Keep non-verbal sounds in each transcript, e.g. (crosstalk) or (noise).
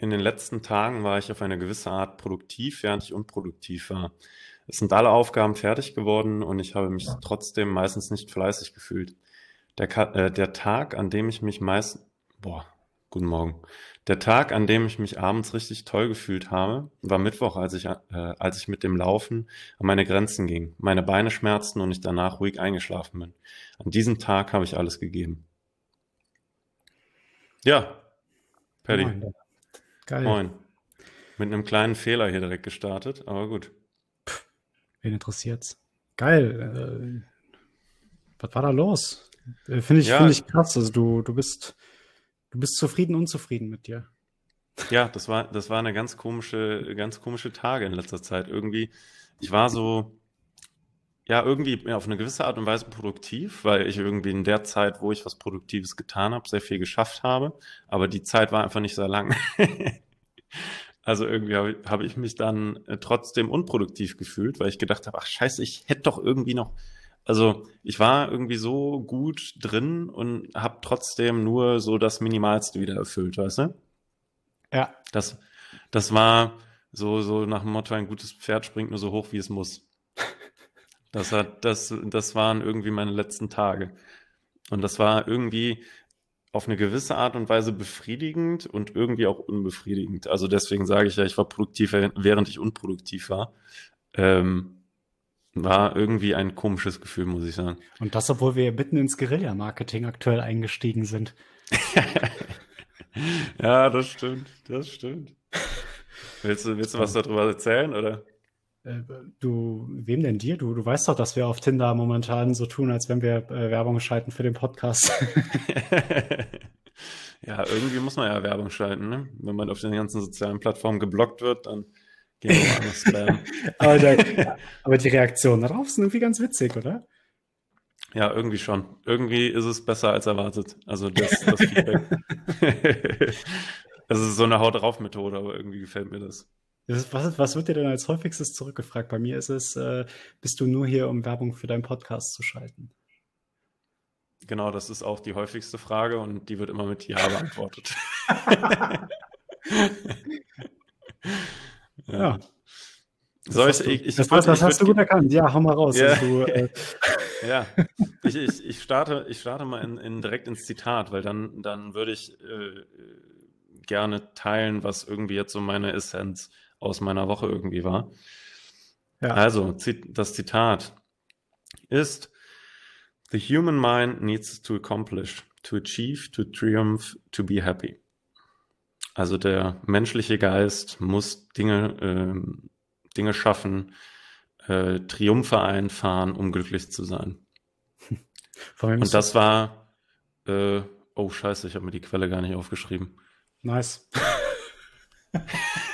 in den letzten Tagen war ich auf eine gewisse Art produktiv, während ich unproduktiv war. Es sind alle Aufgaben fertig geworden und ich habe mich trotzdem meistens nicht fleißig gefühlt. Der, äh, der Tag, an dem ich mich meist, boah, guten Morgen. Der Tag, an dem ich mich abends richtig toll gefühlt habe, war Mittwoch, als ich, äh, als ich mit dem Laufen an meine Grenzen ging. Meine Beine schmerzten und ich danach ruhig eingeschlafen bin. An diesem Tag habe ich alles gegeben. Ja, Paddy. Moin. Geil. Moin. Mit einem kleinen Fehler hier direkt gestartet, aber gut. Wen interessiert's? Geil. Äh, was war da los? Äh, Finde ich, Ja. finde ich krass. Also du, du bist, du bist zufrieden, unzufrieden mit dir. Ja, das war, das war eine ganz komische, ganz komische Tage in letzter Zeit. Irgendwie, ich war so, ja, irgendwie auf eine gewisse Art und Weise produktiv, weil ich irgendwie in der Zeit, wo ich was Produktives getan habe, sehr viel geschafft habe. Aber die Zeit war einfach nicht sehr lang. (laughs) Also irgendwie habe ich, habe ich mich dann äh, trotzdem unproduktiv gefühlt, weil ich gedacht habe, ach scheiße, ich hätte doch irgendwie noch, also ich war irgendwie so gut drin und habe trotzdem nur so das Minimalste wieder erfüllt, weißt du? Ja. Das, das war so, so nach dem Motto, ein gutes Pferd springt nur so hoch, wie es muss. Das hat, das, das waren irgendwie meine letzten Tage. Und das war irgendwie auf eine gewisse Art und Weise befriedigend und irgendwie auch unbefriedigend. Also deswegen sage ich ja, ich war produktiv, während ich unproduktiv war. Ähm, war irgendwie ein komisches Gefühl, muss ich sagen. Und das, obwohl wir mitten ins Guerilla-Marketing aktuell eingestiegen sind. (laughs) Ja, das stimmt, das stimmt. Willst du, willst du was darüber erzählen, oder? Äh, Du, wem denn dir? Du, du weißt doch, dass wir auf Tinder momentan so tun, als wenn wir äh, Werbung schalten für den Podcast. (laughs) Ja, irgendwie muss man ja Werbung schalten, ne? Wenn man auf den ganzen sozialen Plattformen geblockt wird, dann gehen wir anders (laughs) spammen. aber, der, aber die Reaktionen darauf sind irgendwie ganz witzig, oder? Ja, irgendwie schon. Irgendwie ist es besser als erwartet. Also das, das Feedback. (laughs) Es ist so eine Haut drauf Methode, aber irgendwie gefällt mir das. Ist- Was, was wird dir denn als häufigstes zurückgefragt? Bei mir ist es, äh, bist du nur hier, um Werbung für deinen Podcast zu schalten? Genau, das ist auch die häufigste Frage und die wird immer mit Ja (laughs) beantwortet. (laughs) Ja. Soll Das ich, ich, ich, das, das, das hast du gut erkannt. Ja, hau mal raus. Ja. Also, du, äh, (laughs) Ja, ich, ich, ich starte, ich starte mal in, in direkt ins Zitat, weil dann, dann würde ich äh, gerne teilen, was irgendwie jetzt so meine Essenz aus meiner Woche irgendwie war. ja. Also, das Zitat ist: The human mind needs to accomplish, to achieve, to triumph, to be happy. Also der menschliche Geist muss Dinge, ähm, Dinge schaffen, äh, Triumphe einfahren, um glücklich zu sein. (laughs) Und das war, äh, oh Scheiße, ich habe mir die Quelle gar nicht aufgeschrieben. Nice. (laughs)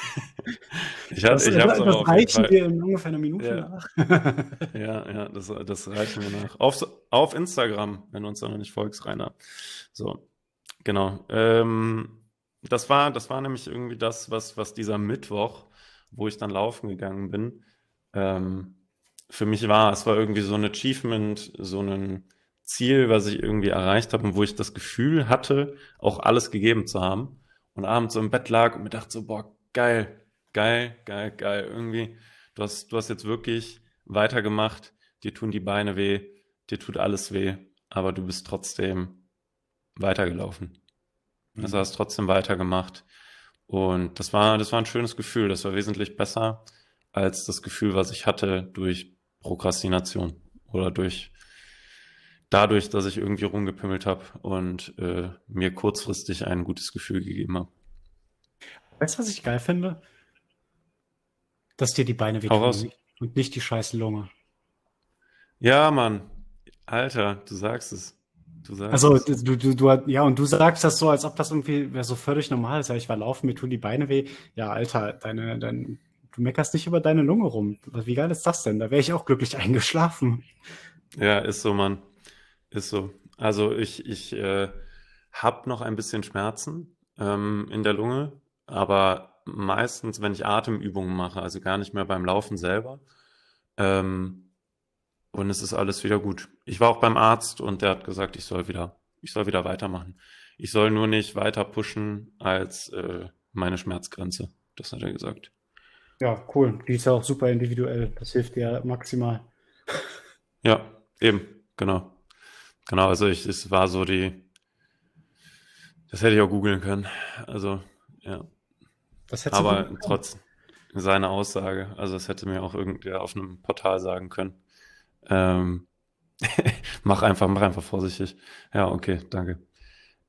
Ich habe das, aber das auf jeden reichen Fall. wir in ungefähr einer Minute Ja. nach. (laughs) Ja, ja, das, das reichen wir nach. Auf, auf Instagram, wenn du uns da noch nicht folgst, Rainer. So, genau. Ähm, das war, das war nämlich irgendwie das, was, was dieser Mittwoch, wo ich dann laufen gegangen bin, ähm, für mich war. Es war irgendwie so ein Achievement, so ein Ziel, was ich irgendwie erreicht habe und wo ich das Gefühl hatte, auch alles gegeben zu haben. Und abends so im Bett lag und mir dachte so, boah, geil, geil, geil, geil. Irgendwie, du hast, du hast jetzt wirklich weitergemacht, dir tun die Beine weh, dir tut alles weh, aber du bist trotzdem weitergelaufen. Also hast trotzdem weitergemacht. Und das war, das war ein schönes Gefühl. Das war wesentlich besser als das Gefühl, was ich hatte durch Prokrastination oder durch dadurch, dass ich irgendwie rumgepimmelt habe und äh, mir kurzfristig ein gutes Gefühl gegeben habe. Weißt du, was ich geil finde? Dass dir die Beine wehtun und nicht die scheiß Lunge. Ja, Mann. Alter, du sagst es. Du sagst Also, es. du, du, du, ja, und du sagst das so, als ob das irgendwie so völlig normal ist. Ja, ich war laufen, mir tun die Beine weh. Ja, Alter, deine, dein, du meckerst nicht über deine Lunge rum. Wie geil ist das denn? Da wäre ich auch glücklich (laughs) eingeschlafen. Ja, ist so, Mann. Ist so. Also ich, ich äh, habe noch ein bisschen Schmerzen ähm, in der Lunge, aber meistens, wenn ich Atemübungen mache, also gar nicht mehr beim Laufen selber, ähm, und es ist alles wieder gut. Ich war auch beim Arzt und der hat gesagt, ich soll wieder, ich soll wieder weitermachen. Ich soll nur nicht weiter pushen als äh, meine Schmerzgrenze. Das hat er gesagt. Ja, cool. Die ist ja auch super individuell. Das hilft dir maximal. Ja, eben, genau. Genau, also ich, es war so die, das hätte ich auch googeln können. Also, ja. Aber trotz seiner Aussage, also das hätte mir auch irgendwer auf einem Portal sagen können. Ähm, (laughs) mach einfach, mach einfach vorsichtig. Ja, okay, danke.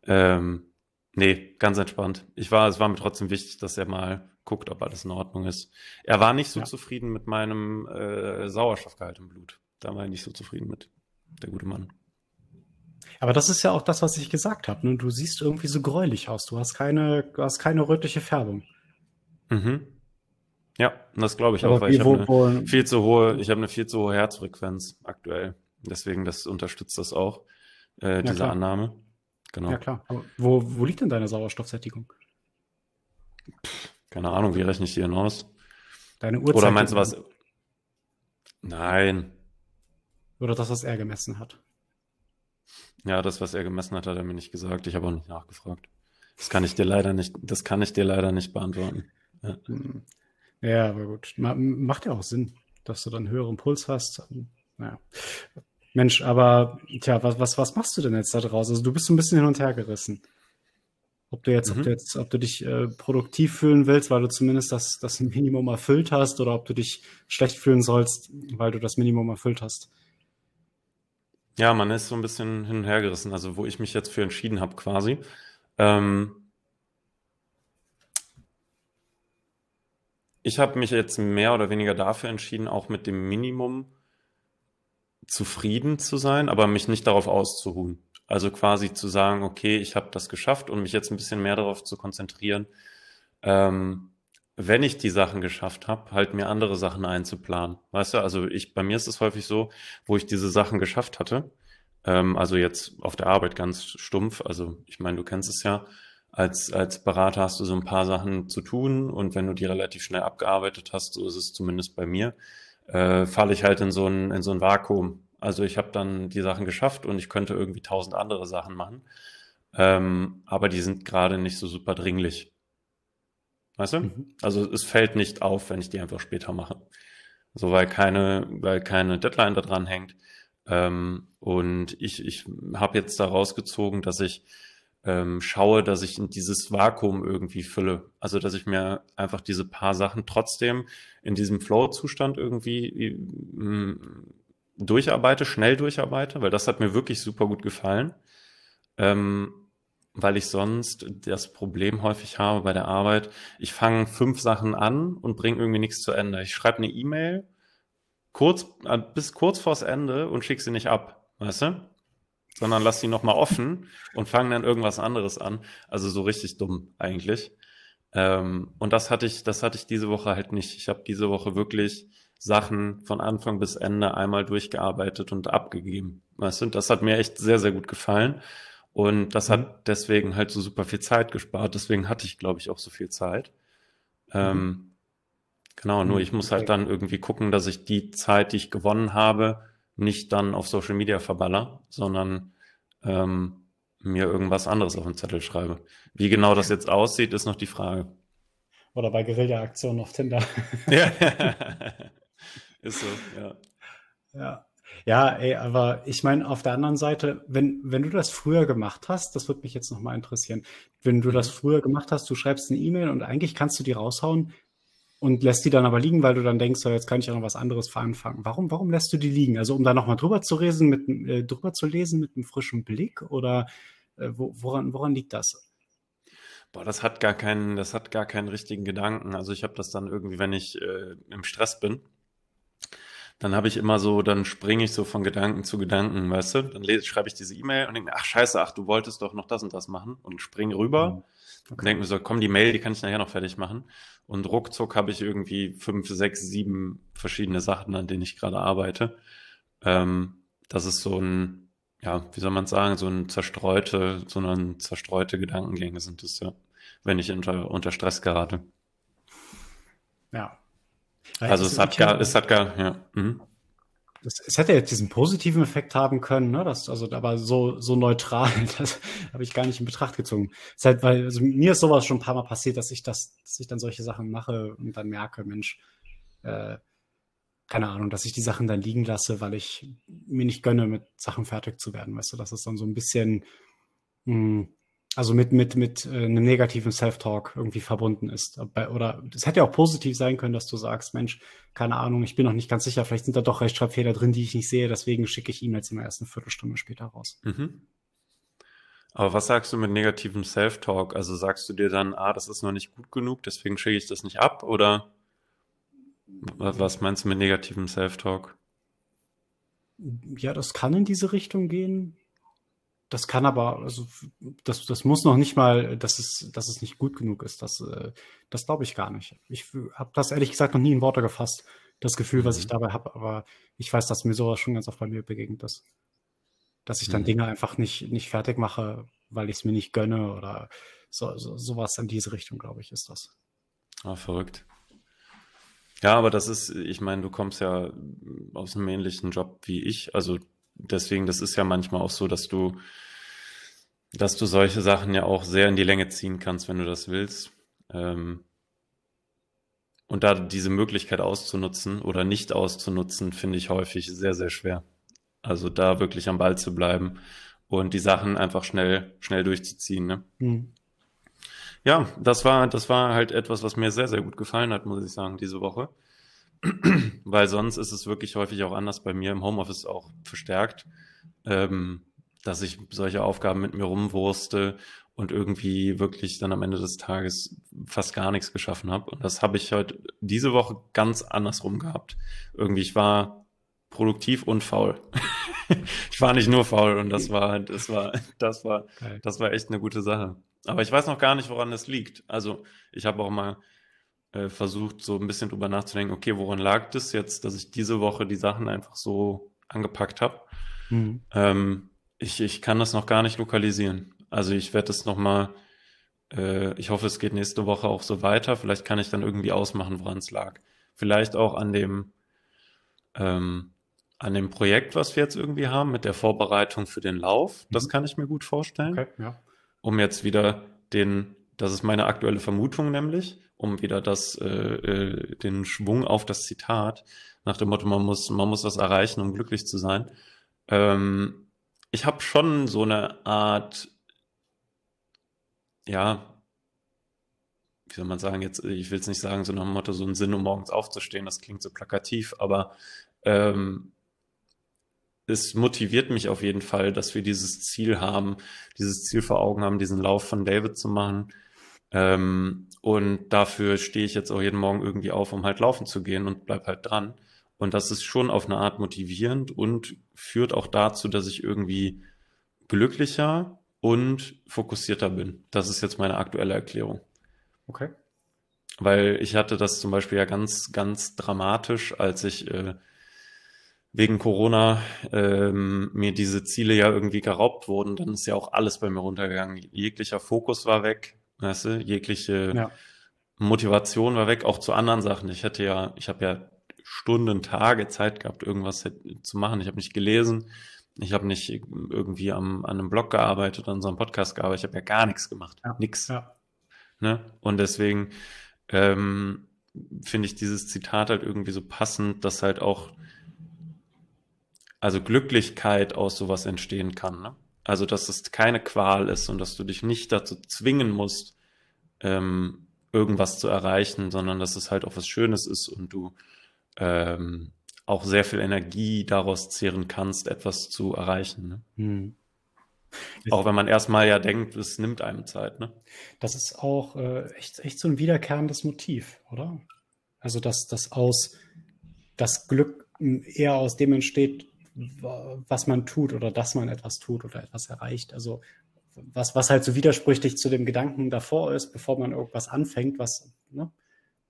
Ähm, nee, ganz entspannt. Ich war, es war mir trotzdem wichtig, dass er mal guckt, ob alles in Ordnung ist. Er war nicht so ja. zufrieden mit meinem äh, Sauerstoffgehalt im Blut. Da war er nicht so zufrieden mit, der gute Mann. Aber das ist ja auch das, was ich gesagt habe. Ne? Du siehst irgendwie so gräulich aus. Du hast keine, du hast keine rötliche Färbung. Mhm. Ja, das glaube ich Aber auch, weil ich habe eine viel zu hohe, ich habe eine viel zu hohe Herzfrequenz aktuell. Deswegen, das unterstützt das auch, äh, diese ja, Annahme. Genau. Ja, klar. Aber wo, wo liegt denn deine Sauerstoffsättigung? Keine Ahnung, wie rechne ich die denn aus? Deine Uhrzeit. Oder meinst du was? Nein. Oder das, was er gemessen hat? Ja, das, was er gemessen hat, hat er mir nicht gesagt. Ich habe auch nicht nachgefragt. Das kann ich dir leider nicht, das kann ich dir leider nicht beantworten. Ja, ja aber gut. Macht ja auch Sinn, dass du dann einen höheren Puls hast. Naja. Mensch, aber tja, was, was, was machst du denn jetzt da draußen? Also du bist so ein bisschen hin und her gerissen. Ob du jetzt, mhm. ob du jetzt, ob du dich äh, produktiv fühlen willst, weil du zumindest das, das Minimum erfüllt hast, oder ob du dich schlecht fühlen sollst, weil du das Minimum erfüllt hast. Ja, man ist so ein bisschen hin und her gerissen, also wo ich mich jetzt für entschieden habe quasi. Ähm, ich habe mich jetzt mehr oder weniger dafür entschieden, auch mit dem Minimum zufrieden zu sein, aber mich nicht darauf auszuruhen. Also quasi zu sagen, okay, ich habe das geschafft und mich jetzt ein bisschen mehr darauf zu konzentrieren, ähm, wenn ich die Sachen geschafft habe, halt mir andere Sachen einzuplanen. Weißt du, also ich, bei mir ist es häufig so, wo ich diese Sachen geschafft hatte, ähm, also jetzt auf der Arbeit ganz stumpf, also ich meine, du kennst es ja, als, als Berater hast du so ein paar Sachen zu tun und wenn du die relativ schnell abgearbeitet hast, so ist es zumindest bei mir, äh, falle ich halt in so ein, in so ein Vakuum. Also ich habe dann die Sachen geschafft und ich könnte irgendwie tausend andere Sachen machen. Ähm, aber die sind gerade nicht so super dringlich. Weißt du? Mhm. Also es fällt nicht auf, wenn ich die einfach später mache. So, weil keine, weil keine Deadline da dran hängt. Ähm, und ich, ich habe jetzt daraus gezogen, dass ich ähm, schaue, dass ich in dieses Vakuum irgendwie fülle. Also dass ich mir einfach diese paar Sachen trotzdem in diesem Flow-Zustand irgendwie mh, mm, durcharbeite, schnell durcharbeite, weil das hat mir wirklich super gut gefallen. Ähm, weil ich sonst das Problem häufig habe bei der Arbeit, ich fange fünf Sachen an und bringe irgendwie nichts zu Ende. Ich schreibe eine E-Mail kurz, äh, bis kurz vors Ende und schicke sie nicht ab, weißt du? Sondern lass sie nochmal offen und fange dann irgendwas anderes an. Also so richtig dumm eigentlich. Ähm, und das hatte ich, das hatte ich diese Woche halt nicht. Ich habe diese Woche wirklich Sachen von Anfang bis Ende einmal durchgearbeitet und abgegeben. Weißt du, das hat mir echt sehr, sehr gut gefallen. Und das hat mhm. deswegen halt so super viel Zeit gespart. Deswegen hatte ich, glaube ich, auch so viel Zeit. Ähm, mhm. genau, nur mhm. ich muss halt dann irgendwie gucken, dass ich die Zeit, die ich gewonnen habe, nicht dann auf Social Media verballer, sondern ähm, mir irgendwas anderes auf den Zettel schreibe. Wie genau das jetzt aussieht, ist noch die Frage. Oder bei Guerilla-Aktionen auf Tinder. (laughs) ja, (laughs) ist so, ja. Ja. Ja, ey, aber ich meine, auf der anderen Seite, wenn, wenn du das früher gemacht hast, das würde mich jetzt nochmal interessieren, wenn du das mhm. früher gemacht hast, du schreibst eine E-Mail und eigentlich kannst du die raushauen und lässt die dann aber liegen, weil du dann denkst, so, jetzt kann ich auch noch was anderes anfangen. Warum, warum lässt du die liegen? Also um da nochmal drüber zu lesen, mit, äh, drüber zu lesen mit einem frischen Blick oder äh, wo, woran, woran liegt das? Boah, das hat gar keinen, das hat gar keinen richtigen Gedanken. Also ich habe das dann irgendwie, wenn ich äh, im Stress bin, dann habe ich immer so, dann springe ich so von Gedanken zu Gedanken, weißt du? Dann lese, schreibe ich diese E-Mail und denke mir, ach scheiße, ach, du wolltest doch noch das und das machen und springe rüber mhm. Okay. und denke mir so, komm, die Mail, die kann ich nachher noch fertig machen. Und ruckzuck habe ich irgendwie fünf, sechs, sieben verschiedene Sachen, an denen ich gerade arbeite. Ähm, das ist so ein, ja, wie soll man sagen, so ein zerstreute, so eine zerstreute Gedankengänge sind es, ja, wenn ich unter, unter Stress gerate. Ja, also es hat gar, es hat gar, ja. Mhm. Das, es hätte jetzt diesen positiven Effekt haben können, ne? Das, also, aber so, so neutral, (laughs) das habe ich gar nicht in Betracht gezogen. Es ist halt, weil, also mir ist sowas schon ein paar Mal passiert, dass ich das, dass ich dann solche Sachen mache und dann merke, Mensch, äh, keine Ahnung, dass ich die Sachen dann liegen lasse, weil ich mir nicht gönne, mit Sachen fertig zu werden. Weißt du, dass es dann so ein bisschen, mh, hm, also mit, mit, mit äh, einem negativen Self-Talk irgendwie verbunden ist. Oder es hätte ja auch positiv sein können, dass du sagst, Mensch, keine Ahnung, ich bin noch nicht ganz sicher, vielleicht sind da doch Rechtschreibfehler drin, die ich nicht sehe, deswegen schicke ich E-Mails immer erst eine Viertelstunde später raus. Mhm. Aber was sagst du mit negativem Self-Talk? Also sagst du dir dann, ah, das ist noch nicht gut genug, deswegen schicke ich das nicht ab? Oder was meinst du mit negativem Self-Talk? Ja, das kann in diese Richtung gehen. Das kann aber, also das, das muss noch nicht mal, dass es, dass es nicht gut genug ist. Das, äh, das glaube ich gar nicht. Ich habe das ehrlich gesagt noch nie in Worte gefasst, das Gefühl, was ich mhm. dabei habe, aber ich weiß, dass mir sowas schon ganz oft bei mir begegnet ist. Dass ich dann mhm. Dinge einfach nicht, nicht fertig mache, weil ich es mir nicht gönne oder so, so, sowas in diese Richtung, glaube ich, ist das. Ah, verrückt. Ja, aber das ist, ich meine, du kommst ja aus einem ähnlichen Job wie ich. Also deswegen, das ist ja manchmal auch so, dass du, dass du solche Sachen ja auch sehr in die Länge ziehen kannst, wenn du das willst. Ähm, und da diese Möglichkeit auszunutzen oder nicht auszunutzen, finde ich häufig sehr, sehr schwer. Also da wirklich am Ball zu bleiben und die Sachen einfach schnell, schnell durchzuziehen. Ne? Hm. Ja, das war, das war halt etwas, was mir sehr, sehr gut gefallen hat, muss ich sagen, diese Woche. (clears throat) Weil sonst ist es wirklich häufig auch anders bei mir im Homeoffice auch verstärkt, ähm, dass ich solche Aufgaben mit mir rumwurste und irgendwie wirklich dann am Ende des Tages fast gar nichts geschaffen habe. Und das habe ich heute diese Woche ganz andersrum gehabt. Irgendwie, ich war produktiv und faul. (laughs) ich war nicht nur faul und das war, das war, das war, das war echt eine gute Sache. Aber ich weiß noch gar nicht, woran das liegt. Also ich habe auch mal äh, versucht, so ein bisschen drüber nachzudenken, okay, woran lag das jetzt, dass ich diese Woche die Sachen einfach so angepackt habe. Mhm. Ähm, ich, ich kann das noch gar nicht lokalisieren. Also ich werde es nochmal, äh, ich hoffe, es geht nächste Woche auch so weiter. Vielleicht kann ich dann irgendwie ausmachen, woran es lag. Vielleicht auch an dem, ähm, an dem Projekt, was wir jetzt irgendwie haben, mit der Vorbereitung für den Lauf. Das mhm. kann ich mir gut vorstellen. Okay, ja um jetzt wieder den, das ist meine aktuelle Vermutung nämlich, um wieder das, äh, äh, den Schwung auf das Zitat nach dem Motto, man muss, man muss was erreichen, um glücklich zu sein. Ähm, ich habe schon so eine Art, ja, wie soll man sagen, jetzt, ich will es nicht sagen, so nach dem Motto, so ein Sinn, um morgens aufzustehen, das klingt so plakativ, aber ähm, es motiviert mich auf jeden Fall, dass wir dieses Ziel haben, dieses Ziel vor Augen haben, diesen Lauf von David zu machen. Ähm, und dafür stehe ich jetzt auch jeden Morgen irgendwie auf, um halt laufen zu gehen und bleib halt dran. Und das ist schon auf eine Art motivierend und führt auch dazu, dass ich irgendwie glücklicher und fokussierter bin. Das ist jetzt meine aktuelle Erklärung. Okay. Weil ich hatte das zum Beispiel ja ganz, ganz dramatisch, als ich äh, wegen Corona ähm, mir diese Ziele ja irgendwie geraubt wurden, dann ist ja auch alles bei mir runtergegangen. Jeglicher Fokus war weg, weißt du, jegliche ja. Motivation war weg, auch zu anderen Sachen. Ich hätte ja, ich habe ja Stunden, Tage Zeit gehabt, irgendwas zu machen. Ich habe nicht gelesen, ich habe nicht irgendwie am, an einem Blog gearbeitet, an so einem Podcast gearbeitet, ich habe ja gar nichts gemacht. Ja. Nix. Ja. Ne? Und deswegen ähm, finde ich dieses Zitat halt irgendwie so passend, dass halt auch also Glücklichkeit aus sowas entstehen kann. Ne? Also, dass es keine Qual ist und dass du dich nicht dazu zwingen musst, ähm, irgendwas zu erreichen, sondern dass es halt auch was Schönes ist und du ähm, auch sehr viel Energie daraus zehren kannst, etwas zu erreichen. Ne? Hm. Auch wenn man erstmal ja denkt, es nimmt einem Zeit. Ne? Das ist auch äh, echt, echt so ein wiederkehrendes Motiv, oder? Also, dass das aus das Glück eher aus dem entsteht, was man tut oder dass man etwas tut oder etwas erreicht. Also was, was halt so widersprüchlich zu dem Gedanken davor ist, bevor man irgendwas anfängt, was ne,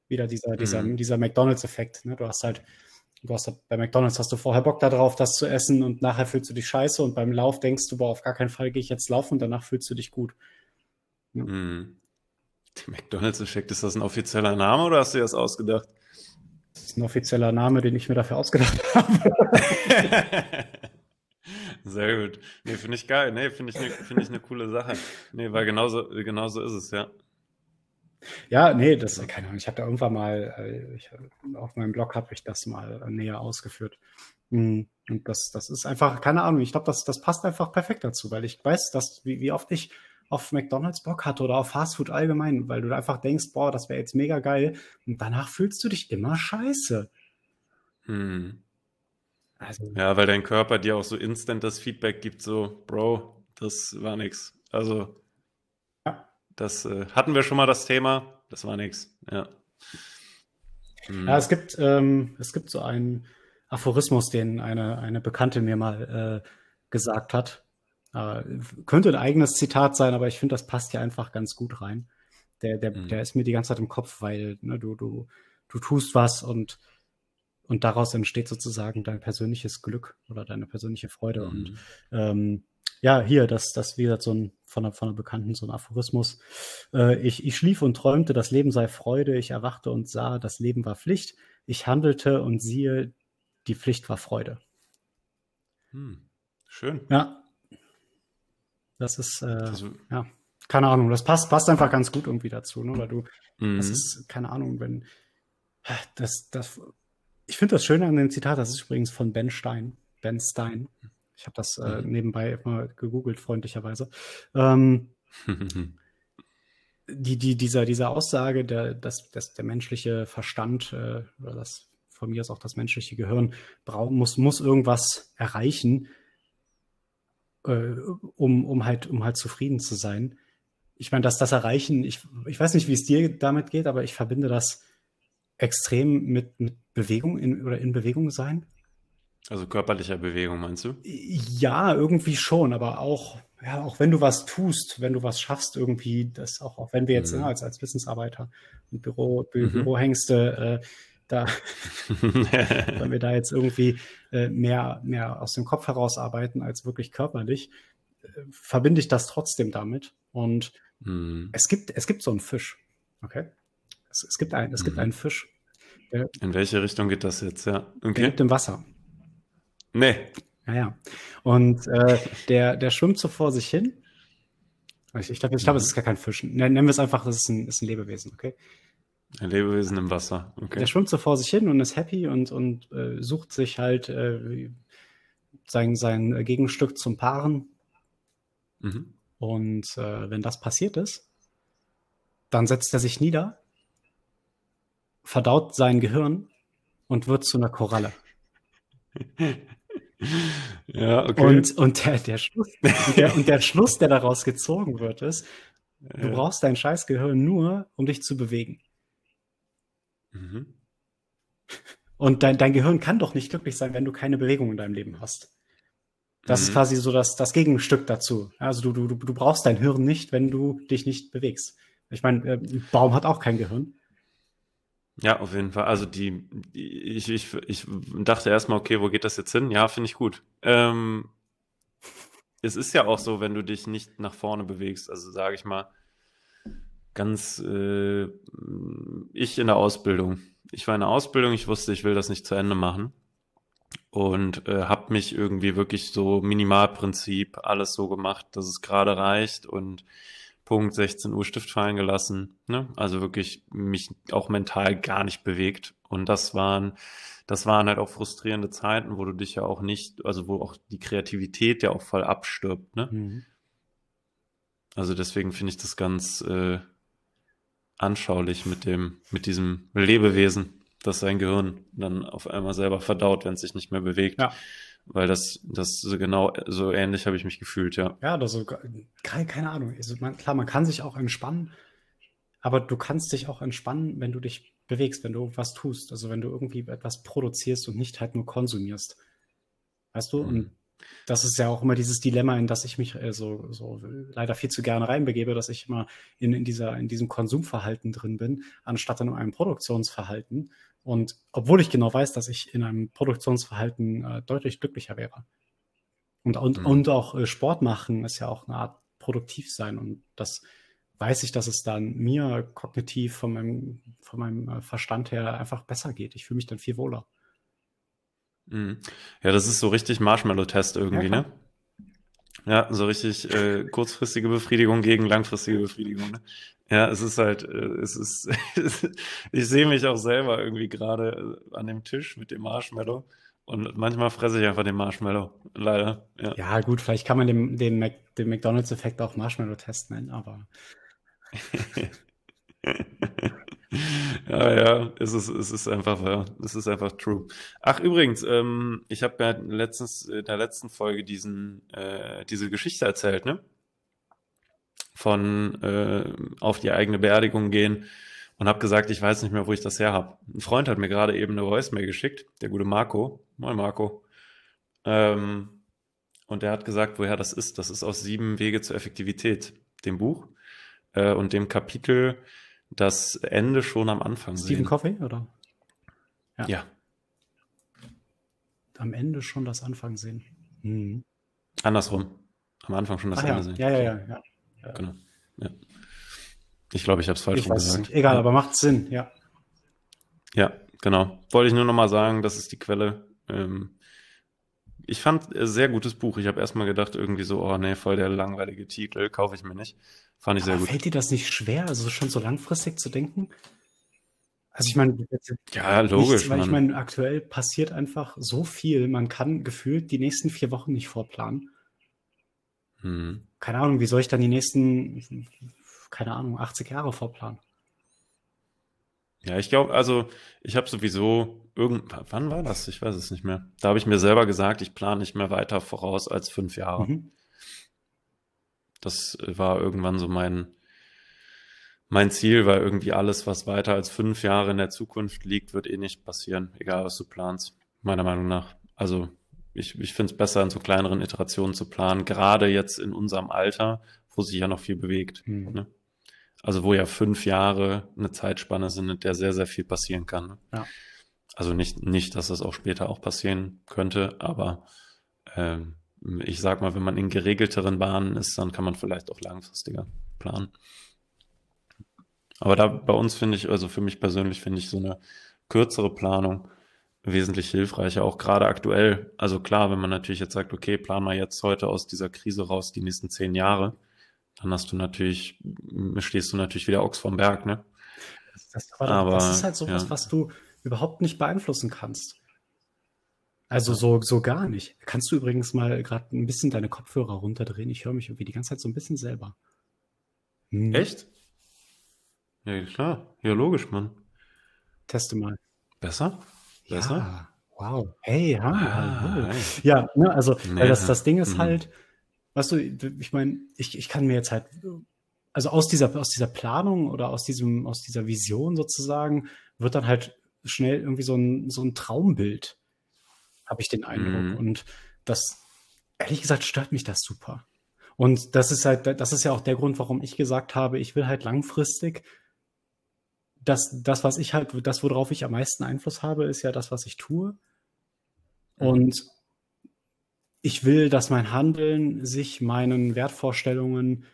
wieder dieser, dieser, mhm. dieser McDonalds-Effekt. Ne? Du hast halt, du hast halt, bei McDonalds hast du vorher Bock darauf, das zu essen und nachher fühlst du dich scheiße und beim Lauf denkst du, boah, auf gar keinen Fall gehe ich jetzt laufen und danach fühlst du dich gut. Ja. Mhm. Der McDonalds-Effekt, ist das ein offizieller Name oder hast du dir das ausgedacht? Ist ein offizieller Name, den ich mir dafür ausgedacht (laughs) habe. (laughs) Sehr gut. Nee, finde ich geil. Nee, finde ich, ne, find ich eine coole Sache. Nee, weil genauso, genauso ist es, ja. Ja, nee, das, keine Ahnung, ich habe da irgendwann mal, äh, ich, auf meinem Blog habe ich das mal näher ausgeführt. Hm, und das, das ist einfach, keine Ahnung, ich glaube, das, das passt einfach perfekt dazu, weil ich weiß, dass, wie, wie oft ich auf McDonalds Bock hatte oder auf Fastfood allgemein, weil du einfach denkst, boah, das wäre jetzt mega geil. Und danach fühlst du dich immer scheiße. Hm. Also, ja, weil dein Körper dir auch so instant das Feedback gibt, so, Bro, das war nix. Also, ja. das äh, hatten wir schon mal das Thema, das war nix. Ja. Hm. Ja, es gibt, ähm, es gibt so einen Aphorismus, den eine, eine Bekannte mir mal äh, gesagt hat. Äh, könnte ein eigenes Zitat sein, aber ich finde, das passt ja einfach ganz gut rein. Der, der, mhm. der ist mir die ganze Zeit im Kopf, weil ne, du, du, du tust was und und daraus entsteht sozusagen dein persönliches Glück oder deine persönliche Freude. Mhm. Und ähm, ja, hier, das, das wie gesagt, so ein von einer, von einer Bekannten, so ein Aphorismus. Äh, ich, ich schlief und träumte, das Leben sei Freude. Ich erwachte und sah, das Leben war Pflicht. Ich handelte und siehe, die Pflicht war Freude. Hm. Schön. Ja. Das ist, äh, also, ja, keine Ahnung, das passt, passt einfach ganz gut irgendwie dazu, ne? Weil du, mhm. das ist, keine Ahnung, wenn, das, das ich finde das Schöne an dem Zitat, das ist übrigens von Ben Stein. Ben Stein. Ich habe das äh, mhm. nebenbei mal gegoogelt, freundlicherweise. Ähm, (laughs) die, die, dieser, dieser Aussage, der, dass, dass der menschliche Verstand äh, oder das von mir ist auch das menschliche Gehirn braucht, muss, muss irgendwas erreichen, äh, um, um, halt, um halt zufrieden zu sein. Ich meine, dass das Erreichen, ich, ich weiß nicht, wie es dir damit geht, aber ich verbinde das extrem mit, mit Bewegung in, oder in Bewegung sein. Also körperlicher Bewegung, meinst du? Ja, irgendwie schon, aber auch, ja, auch wenn du was tust, wenn du was schaffst, irgendwie, das auch, auch wenn wir jetzt mhm. ne, als, als Wissensarbeiter und Büro, Bü mhm. Bürohengste, äh, da, (laughs) wenn wir da jetzt irgendwie äh, mehr, mehr aus dem Kopf heraus arbeiten als wirklich körperlich, äh, verbinde ich das trotzdem damit. Und mhm. es gibt, es gibt so einen Fisch, okay? Es, es gibt, ein, es gibt mhm. einen Fisch. Der, In welche Richtung geht das jetzt? Ja. Okay. Der lebt im Wasser. Nee. Ja, ja. Und äh, der, der schwimmt so vor sich hin. Ich, ich glaube, ich glaub, mhm. es ist gar kein Fisch. Nennen wir es einfach, das ist ein, ist ein Lebewesen, okay? Ein Lebewesen im Wasser, okay. Der schwimmt so vor sich hin und ist happy und, und äh, sucht sich halt äh, sein, sein Gegenstück zum Paaren. Mhm. Und äh, wenn das passiert ist, dann setzt er sich nieder verdaut sein Gehirn und wird zu einer Koralle. (laughs) ja, okay. Und, und, der, der Schluss, (laughs) der, und der Schluss, der daraus gezogen wird, ist, du brauchst dein scheiß Gehirn nur, um dich zu bewegen. Mhm. Und dein, dein Gehirn kann doch nicht glücklich sein, wenn du keine Bewegung in deinem Leben hast. Das mhm. ist quasi so das, das Gegenstück dazu. Also du, du, du brauchst dein Hirn nicht, wenn du dich nicht bewegst. Ich meine, äh, ein Baum hat auch kein Gehirn. Ja, auf jeden Fall. Also die, die ich, ich, ich dachte erstmal, okay, wo geht das jetzt hin? Ja, finde ich gut. Ähm, es ist ja auch so, wenn du dich nicht nach vorne bewegst, also sage ich mal, ganz äh, ich in der Ausbildung. Ich war in der Ausbildung, ich wusste, ich will das nicht zu Ende machen und äh, habe mich irgendwie wirklich so Minimalprinzip alles so gemacht, dass es gerade reicht und Punkt 16 Uhr Stift fallen gelassen. Ne? Also wirklich mich auch mental gar nicht bewegt. Und das waren, das waren halt auch frustrierende Zeiten, wo du dich ja auch nicht, also wo auch die Kreativität ja auch voll abstirbt. Ne? Mhm. Also deswegen finde ich das ganz äh, anschaulich mit dem, mit diesem Lebewesen, das sein Gehirn dann auf einmal selber verdaut, wenn es sich nicht mehr bewegt. Ja. Weil das, das so genau, so ähnlich habe ich mich gefühlt, ja. Ja, also, keine, keine Ahnung. Also man, klar, man kann sich auch entspannen, aber du kannst dich auch entspannen, wenn du dich bewegst, wenn du was tust. Also wenn du irgendwie etwas produzierst und nicht halt nur konsumierst. Weißt du? Mhm. Und das ist ja auch immer dieses Dilemma, in das ich mich äh, so, so leider viel zu gerne reinbegebe, dass ich immer in, in, dieser, in diesem Konsumverhalten drin bin, anstatt in einem Produktionsverhalten. Und obwohl ich genau weiß, dass ich in einem Produktionsverhalten äh, deutlich glücklicher wäre. Und, und, mhm. und auch äh, Sport machen ist ja auch eine Art produktiv sein. Und das weiß ich, dass es dann mir kognitiv von meinem, von meinem äh, Verstand her einfach besser geht. Ich fühle mich dann viel wohler. Mhm. Ja, das ist so richtig Marshmallow-Test irgendwie, ja, ne? Ja, so richtig äh, kurzfristige Befriedigung gegen langfristige Befriedigung. Ne? Ja, es ist halt, äh, (laughs) es ist, ich sehe mich auch selber irgendwie gerade äh, an dem Tisch mit dem Marshmallow und manchmal fresse ich einfach den Marshmallow, leider. Ja, ja gut, vielleicht kann man den, den, Mac, den McDonalds-Effekt auch Marshmallow-Test nennen, aber. (laughs) ja, ja, es ist, es ist einfach, ja, es ist einfach true. Ach, übrigens, ähm, ich habe ja letztens in der letzten Folge diesen, äh, diese Geschichte erzählt, ne? Von äh, auf die eigene Beerdigung gehen und habe gesagt, ich weiß nicht mehr, wo ich das her habe. Ein Freund hat mir gerade eben eine Voicemail geschickt, der gute Marco. Moin Marco. Ähm, und der hat gesagt, woher das ist. Das ist aus Sieben Wege zur Effektivität, dem Buch äh, und dem Kapitel das Ende schon am Anfang Stephen sehen. Coffey, oder? Ja. ja. Am Ende schon das Anfang sehen. Mhm. Andersrum. Am Anfang schon das Ende ja. sehen. Ja, ja, ja, ja. ja. Genau. Ja. Ich glaube, ich habe es falsch ich gesagt. Egal, aber macht Sinn, ja. Ja, genau. Wollte ich nur noch mal sagen, das ist die Quelle. Ähm, ich fand äh, sehr gutes Buch. Ich habe erstmal gedacht, irgendwie so, oh nee, voll der langweilige Titel, kaufe ich mir nicht. Fand ich Aber sehr gut. Fällt dir das nicht schwer, also schon so langfristig zu denken? Also ich meine, ja, logisch. Nichts, weil ich meine, aktuell passiert einfach so viel, man kann gefühlt die nächsten vier Wochen nicht vorplanen. Hm. Keine Ahnung, wie soll ich dann die nächsten, keine Ahnung, 80 Jahre vorplanen? Ja, ich glaube, also ich habe sowieso irgendwann, wann war das? Ich weiß es nicht mehr. Da habe ich mir selber gesagt, ich plane nicht mehr weiter voraus als fünf Jahre. Mhm. Das war irgendwann so mein, mein Ziel, weil irgendwie alles, was weiter als fünf Jahre in der Zukunft liegt, wird eh nicht passieren, egal was du planst, meiner Meinung nach. Also ich, ich finde es besser, in so kleineren Iterationen zu planen, gerade jetzt in unserem Alter, wo sich ja noch viel bewegt. Mhm. Ne? Also wo ja fünf Jahre eine Zeitspanne sind, in der sehr, sehr viel passieren kann. Ne? Ja. Also nicht, nicht, dass das auch später auch passieren könnte, aber ähm, ich sag mal, wenn man in geregelteren Bahnen ist, dann kann man vielleicht auch langfristiger planen. Aber da bei uns finde ich, also für mich persönlich finde ich so eine kürzere Planung wesentlich hilfreicher, auch gerade aktuell. Also klar, wenn man natürlich jetzt sagt, okay, plan mal jetzt heute aus dieser Krise raus die nächsten zehn Jahre, dann hast du natürlich, stehst du natürlich wieder Ochs vom Berg, ne? Das, das, aber, aber das ist halt sowas, ja. was du überhaupt nicht beeinflussen kannst. Also so, so gar nicht. Kannst du übrigens mal gerade ein bisschen deine Kopfhörer runterdrehen? Ich höre mich irgendwie die ganze Zeit so ein bisschen selber. Hm. Echt? Ja, klar. Ja, logisch, Mann. Teste mal. Besser? Besser? Ja. Wow. Hey, ah, hey. Ja, ne, also nee, das, das Ding ist mhm. halt, weißt du, ich meine, ich, ich kann mir jetzt halt, also aus dieser, aus dieser Planung oder aus diesem, aus dieser Vision sozusagen, wird dann halt schnell irgendwie so ein, so ein Traumbild, habe ich den Eindruck. Mhm. Und das, ehrlich gesagt, stört mich das super. Und das ist halt, das ist ja auch der Grund, warum ich gesagt habe, ich will halt langfristig das, das, was ich halt, das, worauf ich am meisten Einfluss habe, ist ja das, was ich tue. Mhm. Und ich will, dass mein Handeln sich meinen Wertvorstellungen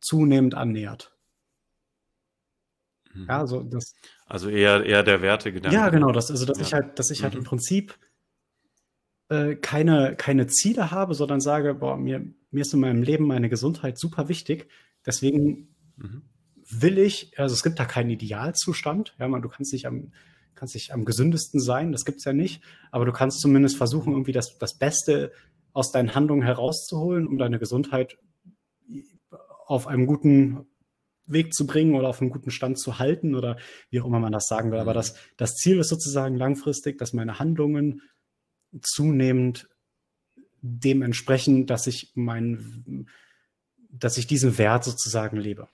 zunehmend annähert. Mhm. Ja, so das. Also eher, eher der Wertegedanke. Ja, genau, das, also dass ja. ich halt, dass ich halt mhm. im Prinzip äh, keine, keine Ziele habe, sondern sage, boah, mir, mir ist in meinem Leben meine Gesundheit super wichtig. Deswegen mhm. will ich, also es gibt da keinen Idealzustand. Ja, man, du kannst nicht am, kannst nicht am gesündesten sein, das gibt's ja nicht, aber du kannst zumindest versuchen, irgendwie das, das Beste aus deinen Handlungen herauszuholen, um deine Gesundheit auf einem guten Weg zu bringen oder auf einem guten Stand zu halten oder wie auch immer man das sagen will. Aber mhm. das, das Ziel ist sozusagen langfristig, dass meine Handlungen zunehmend dementsprechend, dass ich mein, dass ich diesen Wert sozusagen lebe.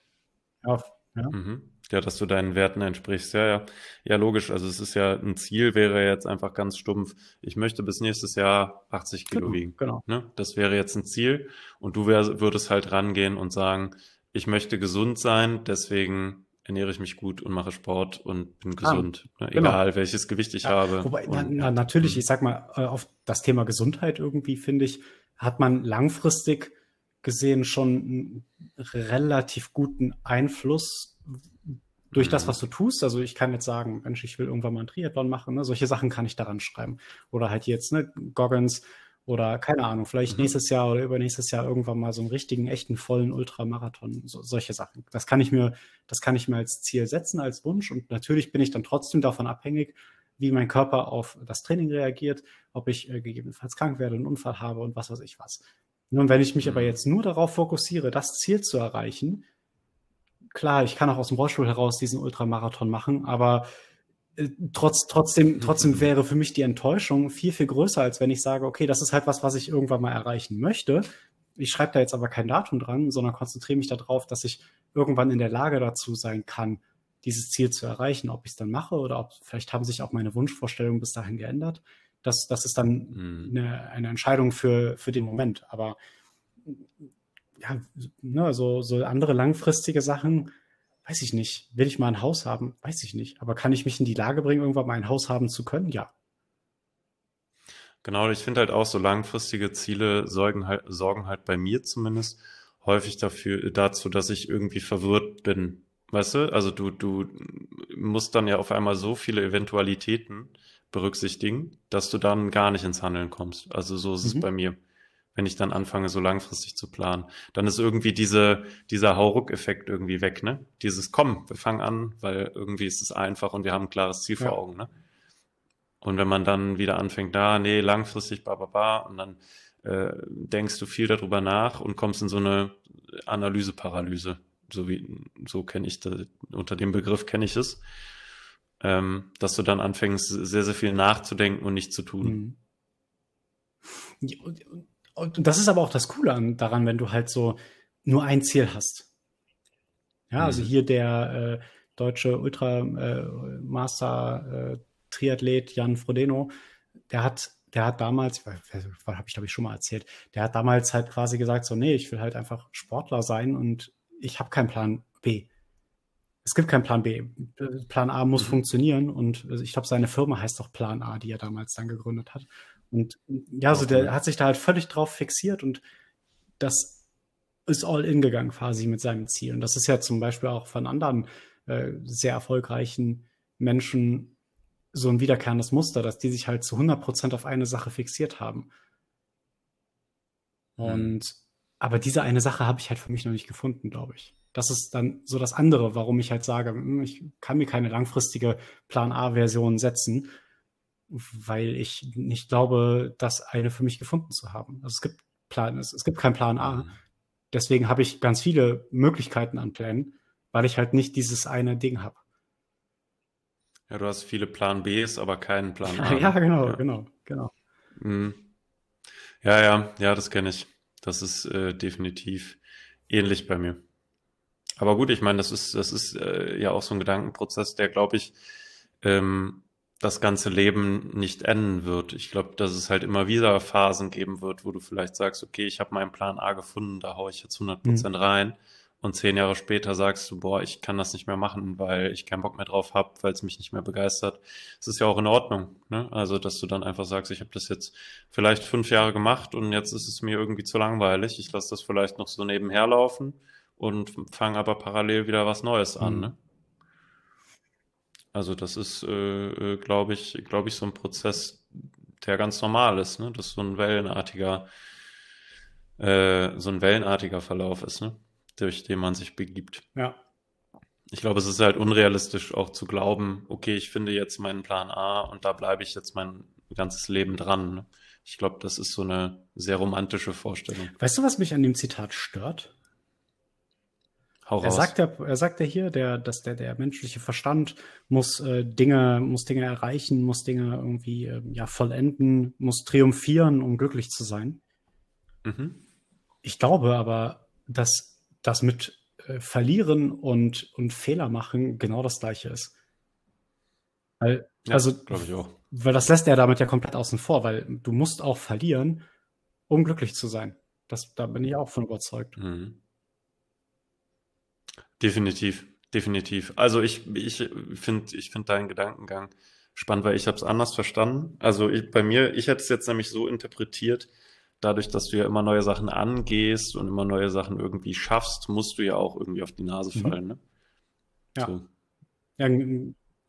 Ja, ja. Mhm. ja, dass du deinen Werten entsprichst. Ja, ja. Ja, logisch. Also es ist ja ein Ziel wäre jetzt einfach ganz stumpf. Ich möchte bis nächstes Jahr 80 Kilo genau, wiegen. Genau. Ne? Das wäre jetzt ein Ziel. Und du wär, würdest halt rangehen und sagen, ich möchte gesund sein, deswegen ernähre ich mich gut und mache Sport und bin ah, gesund, ne? genau. egal welches Gewicht ich ja, habe. Wobei, und, na, natürlich, hm. ich sag mal, äh, auf das Thema Gesundheit irgendwie, finde ich, hat man langfristig gesehen schon einen relativ guten Einfluss durch das, mhm. was du tust. Also ich kann jetzt sagen, Mensch, ich will irgendwann mal einen Triathlon machen. Ne? Solche Sachen kann ich daran schreiben. Oder halt jetzt, ne, Goggins oder keine Ahnung, vielleicht mhm. nächstes Jahr oder übernächstes Jahr irgendwann mal so einen richtigen, echten, vollen Ultramarathon. So, solche Sachen. Das kann ich mir, das kann ich mir als Ziel setzen, als Wunsch. Und natürlich bin ich dann trotzdem davon abhängig, wie mein Körper auf das Training reagiert, ob ich äh, gegebenenfalls krank werde, einen Unfall habe und was weiß ich was. Nun, wenn ich mich aber mhm. jetzt nur darauf fokussiere, das Ziel zu erreichen, klar, ich kann auch aus dem Rollstuhl heraus diesen Ultramarathon machen, aber trotz, trotzdem, (laughs) trotzdem wäre für mich die Enttäuschung viel, viel größer, als wenn ich sage, okay, das ist halt was, was ich irgendwann mal erreichen möchte. Ich schreibe da jetzt aber kein Datum dran, sondern konzentriere mich darauf, dass ich irgendwann in der Lage dazu sein kann, dieses Ziel zu erreichen. Ob ich es dann mache oder ob vielleicht haben sich auch meine Wunschvorstellungen bis dahin geändert. Das, das ist dann mhm. eine, eine Entscheidung für, für den Moment. Aber ja, ne, so, so andere langfristige Sachen, weiß ich nicht. Will ich mal ein Haus haben? Weiß ich nicht. Aber kann ich mich in die Lage bringen, irgendwann mal ein Haus haben zu können? Ja. Genau, ich finde halt auch so langfristige Ziele sorgen halt, sorgen halt bei mir zumindest häufig dafür, dazu, dass ich irgendwie verwirrt bin. Weißt du? Also du, du musst dann ja auf einmal so viele Eventualitäten berücksichtigen, dass du dann gar nicht ins Handeln kommst. Also so ist mhm. es bei mir wenn ich dann anfange, so langfristig zu planen. Dann ist irgendwie diese, dieser Hauruck-Effekt irgendwie weg, ne? Dieses Komm, wir fangen an, weil irgendwie ist es einfach und wir haben ein klares Ziel ja. vor Augen, ne? Und wenn man dann wieder anfängt, da, nee, langfristig, ba, ba, ba, und dann äh, denkst du viel darüber nach und kommst in so eine Analyseparalyse. So wie, so kenne ich das, unter dem Begriff kenne ich es. Ähm, dass du dann anfängst, sehr, sehr viel nachzudenken und nicht zu tun. Mhm. Und das ist aber auch das Coole an, daran, wenn du halt so nur ein Ziel hast. Ja, also mhm. also hier der äh, deutsche Ultramaster äh, Triathlet Jan Frodeno, der hat, der hat damals, habe ich glaube ich schon mal erzählt, der hat damals halt quasi gesagt, so, nee, ich will halt einfach Sportler sein und ich habe keinen Plan B. Es gibt keinen Plan B. Plan A muss mhm. funktionieren und ich glaube, seine Firma heißt doch Plan A, die er damals dann gegründet hat. Und ja, also der hat sich da halt völlig drauf fixiert und das ist all in gegangen quasi mit seinem Ziel. Und das ist ja zum Beispiel auch von anderen äh, sehr erfolgreichen Menschen so ein wiederkehrendes Muster, dass die sich halt zu 100 Prozent auf eine Sache fixiert haben. Hm. Und, hm. aber diese eine Sache habe ich halt für mich noch nicht gefunden, glaube ich. Das ist dann so das andere, warum ich halt sage, hm, ich kann mir keine langfristige Plan A-Version setzen, weil ich nicht glaube, das eine für mich gefunden zu haben. Also es gibt Plan, es, es gibt keinen Plan A. Mhm. Deswegen habe ich ganz viele Möglichkeiten an Plänen, weil ich halt nicht dieses eine Ding habe. Ja, du hast viele Plan Bs, aber keinen Plan A. (laughs) ja, genau, ja. genau, genau. Mhm. Ja, ja, ja, das kenne ich. Das ist äh, definitiv ähnlich bei mir. Aber gut, ich meine, das ist, das ist äh, ja auch so ein Gedankenprozess, der, glaube ich, ähm, das ganze Leben nicht enden wird. Ich glaube, dass es halt immer wieder Phasen geben wird, wo du vielleicht sagst, okay, ich habe meinen Plan A gefunden, da haue ich jetzt 100 Prozent mhm. rein. Und zehn Jahre später sagst du, boah, ich kann das nicht mehr machen, weil ich keinen Bock mehr drauf habe, weil es mich nicht mehr begeistert. Es ist ja auch in Ordnung. Ne? Also, dass du dann einfach sagst, ich habe das jetzt vielleicht fünf Jahre gemacht und jetzt ist es mir irgendwie zu langweilig. Ich lasse das vielleicht noch so nebenher laufen und fange aber parallel wieder was Neues an. Mhm. Ne? Also das ist, äh, äh glaube ich, glaube ich, so ein Prozess, der ganz normal ist, ne? Dass so ein wellenartiger, äh, so ein wellenartiger Verlauf ist, ne? Durch den man sich begibt. Ja. Ich glaube, es ist halt unrealistisch auch zu glauben, okay, ich finde jetzt meinen Plan A und da bleibe ich jetzt mein ganzes Leben dran. Ne? Ich glaube, das ist so eine sehr romantische Vorstellung. Weißt du, was mich an dem Zitat stört? Hau er sagt ja, er sagt ja hier, der, dass der, der menschliche Verstand muss äh, Dinge, muss Dinge erreichen, muss Dinge irgendwie äh, ja vollenden, muss triumphieren, um glücklich zu sein. Mhm. Ich glaube aber, dass das mit äh, Verlieren und, und Fehler machen genau das gleiche ist. Weil, ja, also, glaube ich auch. Weil das lässt er damit ja komplett außen vor, weil du musst auch verlieren, um glücklich zu sein. Das, da bin ich auch von überzeugt. Mhm. Definitiv, definitiv. Also ich, ich finde ich finde deinen Gedankengang spannend, weil ich habe es anders verstanden. Also ich, bei mir, ich hätte es jetzt nämlich so interpretiert, dadurch, dass du ja immer neue Sachen angehst und immer neue Sachen irgendwie schaffst, musst du ja auch irgendwie auf die Nase mhm. fallen. Ne? Ja. So. ja.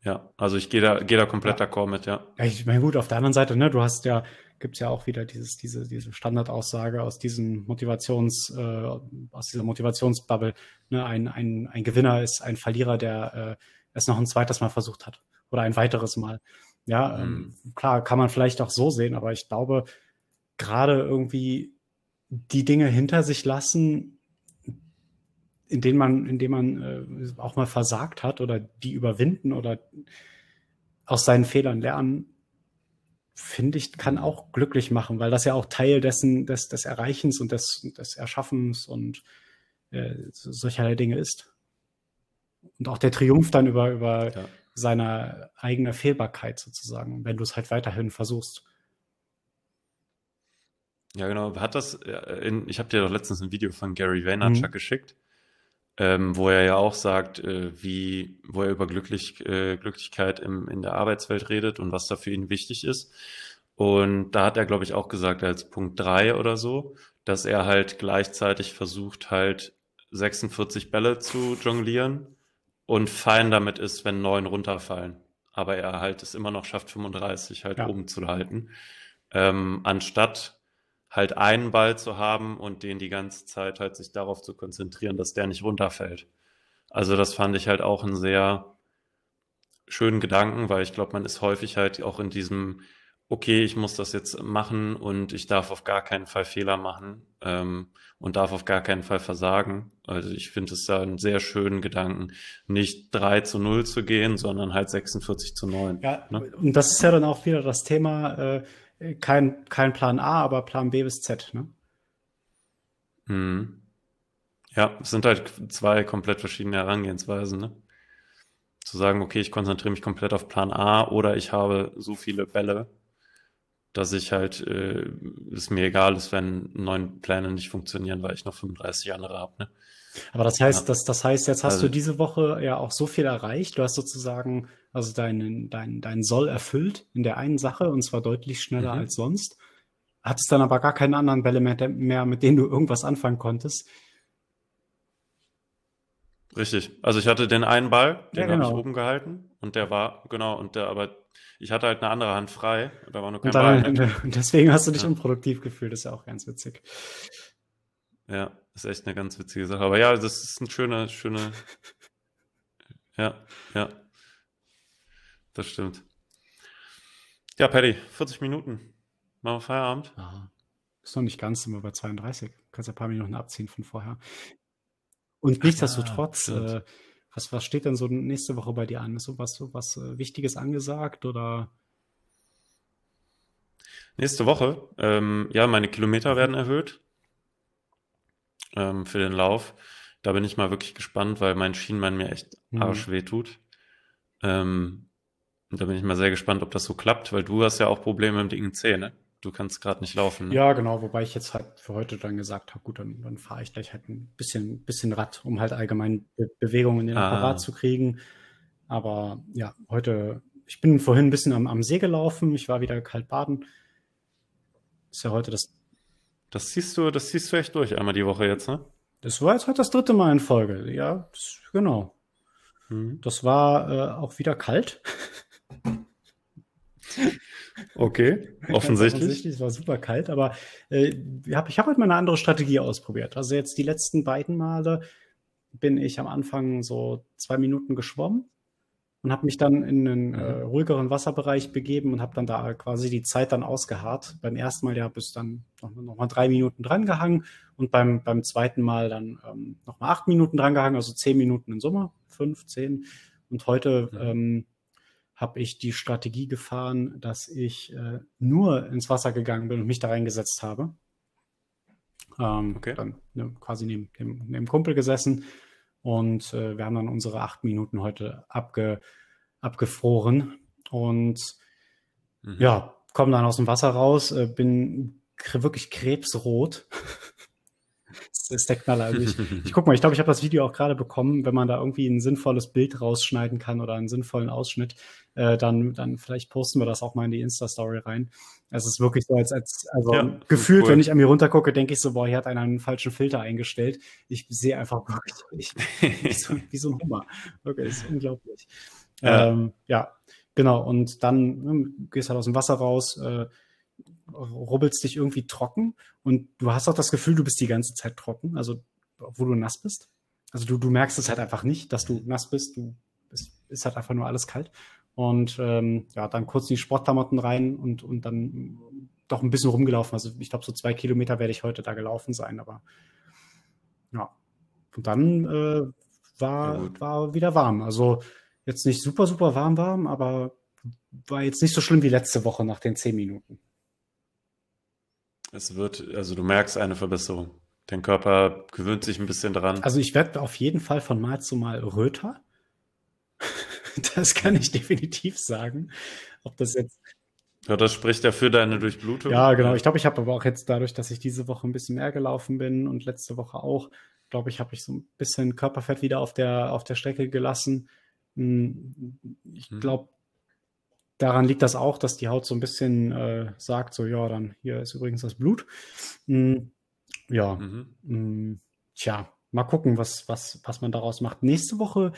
Ja, also ich gehe da, gehe da komplett ja. d'accord mit, ja. ja. Ich meine, gut, auf der anderen Seite, ne, du hast ja, gibt's ja auch wieder dieses, diese, diese Standardaussage aus diesem Motivations, äh, aus dieser Motivationsbubble, ne, ein, ein, ein Gewinner ist ein Verlierer, der äh, es noch ein zweites Mal versucht hat. Oder ein weiteres Mal. Ja, ähm, mhm. klar, kann man vielleicht auch so sehen, aber ich glaube, gerade irgendwie die Dinge hinter sich lassen, in denen man, in denen man äh, auch mal versagt hat oder die überwinden oder aus seinen Fehlern lernen, finde ich, kann auch glücklich machen, weil das ja auch Teil dessen, des, des Erreichens und des, des Erschaffens und äh, solcher Dinge ist. Und auch der Triumph dann über, über ja. seine eigene Fehlbarkeit sozusagen, wenn du es halt weiterhin versuchst. Ja, genau. Hat das, in, ich habe dir doch letztens ein Video von Gary Vaynerchuk mhm. geschickt, ähm, wo er ja auch sagt, äh, wie, wo er über Glücklich, äh, Glücklichkeit im, in der Arbeitswelt redet und was da für ihn wichtig ist. Und da hat er, glaube ich, auch gesagt, als Punkt drei oder so, dass er halt gleichzeitig versucht, halt 46 Bälle zu jonglieren und fein damit ist, wenn neun runterfallen. Aber er halt es immer noch schafft, 35 halt ja. oben zu halten. Ähm, anstatt halt einen Ball zu haben und den die ganze Zeit halt sich darauf zu konzentrieren, dass der nicht runterfällt. Also das fand ich halt auch einen sehr schönen Gedanken, weil ich glaube, man ist häufig halt auch in diesem, okay, ich muss das jetzt machen und ich darf auf gar keinen Fall Fehler machen ähm, und darf auf gar keinen Fall versagen. Also ich finde es da einen sehr schönen Gedanken, nicht 3 zu 0 zu gehen, sondern halt 46 zu 9. Ja, ne? und das ist ja dann auch wieder das Thema, äh, kein, kein Plan A, aber Plan B bis Z, ne? Hm. Ja, es sind halt zwei komplett verschiedene Herangehensweisen, ne? Zu sagen, okay, ich konzentriere mich komplett auf Plan A oder ich habe so viele Bälle, dass ich halt, äh, es mir egal ist, wenn neun Pläne nicht funktionieren, weil ich noch 35 andere habe, ne? Aber das heißt, ja. das, das heißt, jetzt hast also, du diese Woche ja auch so viel erreicht. Du hast sozusagen also deinen dein, dein Soll erfüllt in der einen Sache und zwar deutlich schneller mhm. als sonst. Hattest dann aber gar keinen anderen Bälle mehr, mehr, mit denen du irgendwas anfangen konntest. Richtig. Also ich hatte den einen Ball, den ja, genau. habe ich oben gehalten und der war, genau, und der, aber ich hatte halt eine andere Hand frei. Da war nur kein und dann, Ball. (laughs) Und deswegen hast du dich ja. unproduktiv gefühlt, das ist ja auch ganz witzig. Ja, ist echt eine ganz witzige Sache. Aber ja, das ist eine schöne, schöne. (laughs) ja, ja. Das stimmt. Ja, Paddy, 40 Minuten. Machen wir Feierabend? Ja. Ist noch nicht ganz, sind wir bei 32. Du kannst ein paar Minuten abziehen von vorher. Und nichtsdestotrotz, ja, äh, was, was steht denn so nächste Woche bei dir an? Ist so was, so was äh, Wichtiges angesagt oder? Nächste Woche, ähm, ja, meine Kilometer werden erhöht ähm, für den Lauf. Da bin ich mal wirklich gespannt, weil mein Schienbein mir echt mhm. arschweh tut. Ähm, da bin ich mal sehr gespannt, ob das so klappt, weil du hast ja auch Probleme im dicken Zeh, ne? Du kannst gerade nicht laufen. Ne? Ja, genau, wobei ich jetzt halt für heute dann gesagt habe, gut, dann, dann fahre ich gleich halt ein bisschen, bisschen Rad, um halt allgemein Be Bewegungen in den ah. Apparat zu kriegen. Aber ja, heute, ich bin vorhin ein bisschen am, am See gelaufen, ich war wieder kalt baden. Ist ja heute das das siehst du, das siehst du echt durch einmal die Woche jetzt, ne? Das war jetzt halt das dritte Mal in Folge, ja, das, genau. Mhm. Das war äh, auch wieder kalt. (laughs) Okay, (laughs) offensichtlich. offensichtlich. Es war super kalt, aber äh, hab, ich habe halt mal eine andere Strategie ausprobiert. Also jetzt die letzten beiden Male bin ich am Anfang so zwei Minuten geschwommen und habe mich dann in einen äh, mhm. ruhigeren Wasserbereich begeben und habe dann da quasi die Zeit dann ausgeharrt. Beim ersten Mal ja bis dann noch, noch mal drei Minuten drangehangen und beim, beim zweiten Mal dann ähm, noch mal acht Minuten drangehangen, also zehn Minuten in Summe, fünf, zehn. Und heute mhm. ähm, habe ich die Strategie gefahren, dass ich äh, nur ins Wasser gegangen bin und mich da reingesetzt habe. Ähm, okay. Dann ne, quasi neben dem, neben Kumpel gesessen und äh, wir haben dann unsere acht Minuten heute abge, abgefroren. Und mhm. ja, kommen dann aus dem Wasser raus, äh, bin wirklich krebsrot. Das ist der Knaller. Also ich, ich (laughs) guck mal, ich glaube, ich habe das Video auch gerade bekommen, wenn man da irgendwie ein sinnvolles Bild rausschneiden kann oder einen sinnvollen Ausschnitt, äh, dann, dann vielleicht posten wir das auch mal in die Insta-Story rein. Es ist wirklich so, als, als also ja, gefühlt, cool. wenn ich an mir runtergucke, denke ich so, boah, hier hat einer einen falschen Filter eingestellt. Ich sehe einfach (laughs) wirklich wie, so, (laughs) wie so ein Hummer. Wirklich, ist unglaublich. Ja. Ähm, ja, genau. Und dann ne, gehst halt aus dem Wasser raus, äh, rubbelst dich irgendwie trocken und du hast auch das Gefühl, du bist die ganze Zeit trocken, also wo du nass bist. Also du, du merkst es halt einfach nicht, dass du nass bist. Du bist, ist halt einfach nur alles kalt. Und ähm, ja, dann kurz in die Sportklamotten rein und, und dann doch ein bisschen rumgelaufen. Also ich glaube, so zwei Kilometer werde ich heute da gelaufen sein, aber ja. Und dann äh, war, war wieder warm. Also jetzt nicht super, super warm warm, aber war jetzt nicht so schlimm wie letzte Woche nach den zehn Minuten. Es wird, also du merkst eine Verbesserung. Dein Körper gewöhnt sich ein bisschen dran. Also ich werde auf jeden Fall von Mal zu Mal röter. (laughs) das kann ich definitiv sagen. Ob das jetzt. Ja, das spricht ja für deine Durchblutung. Ja, genau. Ich glaube, ich habe aber auch jetzt dadurch, dass ich diese Woche ein bisschen mehr gelaufen bin und letzte Woche auch, glaube ich, habe ich so ein bisschen Körperfett wieder auf der, auf der Strecke gelassen. Hm, ich hm. glaube, Daran liegt das auch, dass die Haut so ein bisschen äh, sagt, so ja, dann hier ist übrigens das Blut. Mm, ja, mhm. mm, tja, mal gucken, was, was, was man daraus macht. Nächste Woche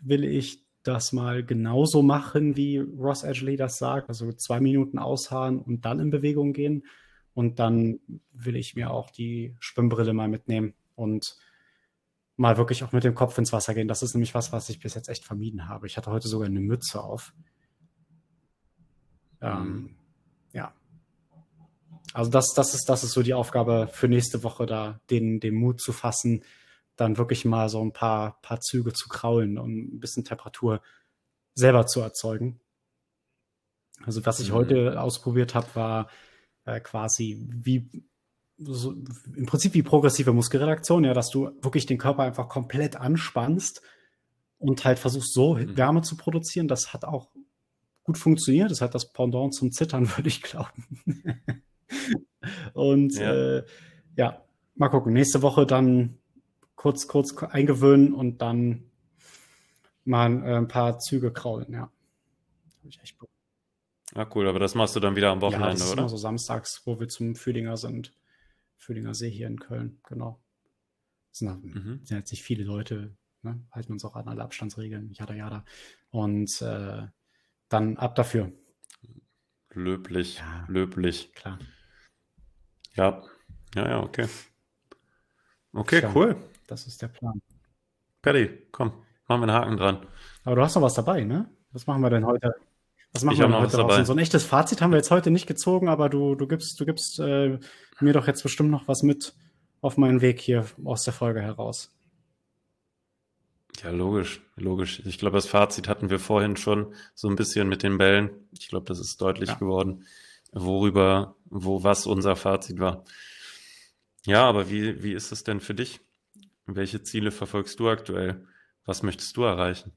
will ich das mal genauso machen, wie Ross Edgley das sagt. Also zwei Minuten ausharren und dann in Bewegung gehen. Und dann will ich mir auch die Schwimmbrille mal mitnehmen und mal wirklich auch mit dem Kopf ins Wasser gehen. Das ist nämlich was, was ich bis jetzt echt vermieden habe. Ich hatte heute sogar eine Mütze auf. Ähm, ja. Also das, das ist, das ist so die Aufgabe für nächste Woche, da den, den Mut zu fassen, dann wirklich mal so ein paar, paar Züge zu kraulen und ein bisschen Temperatur selber zu erzeugen. Also was ich mhm. heute ausprobiert habe, war äh, quasi wie so, im Prinzip wie progressive Muskelredaktion, ja, dass du wirklich den Körper einfach komplett anspannst und halt versuchst so mhm. Wärme zu produzieren. Das hat auch gut funktioniert. Das hat das Pendant zum Zittern, (laughs) würde ich glauben. und ja. Äh, ja, mal gucken. Nächste Woche dann kurz, kurz eingewöhnen und dann mal äh, ein paar Züge kraulen, ja. Ja, cool, aber das machst du dann wieder am Wochenende, ja, das ist oder? Immer so samstags, wo wir zum Fühlinger sind. Fühlinger See hier in Köln, genau. Es sind, mhm. sind jetzt nicht viele Leute, ne? halten uns auch an alle Abstandsregeln, jada jada. Und äh, dann ab dafür. Löblich, ja, löblich. Klar. Ja, ja, ja, okay. Okay, Tja, cool. Das ist der Plan. Paddy, komm, machen wir einen Haken dran. Aber du hast noch was dabei, ne? Was machen wir denn heute? Was machen ich wir denn heute dabei. So ein echtes Fazit haben wir jetzt heute nicht gezogen, aber du, du gibst, du gibst äh, mir doch jetzt bestimmt noch was mit auf meinen Weg hier aus der Folge heraus. Ja, logisch, logisch. Ich glaube, das Fazit hatten wir vorhin schon so ein bisschen mit den Bällen. Ich glaube, das ist deutlich ja. geworden, worüber, wo was unser Fazit war. Ja, aber wie, wie ist es denn für dich? Welche Ziele verfolgst du aktuell? Was möchtest du erreichen?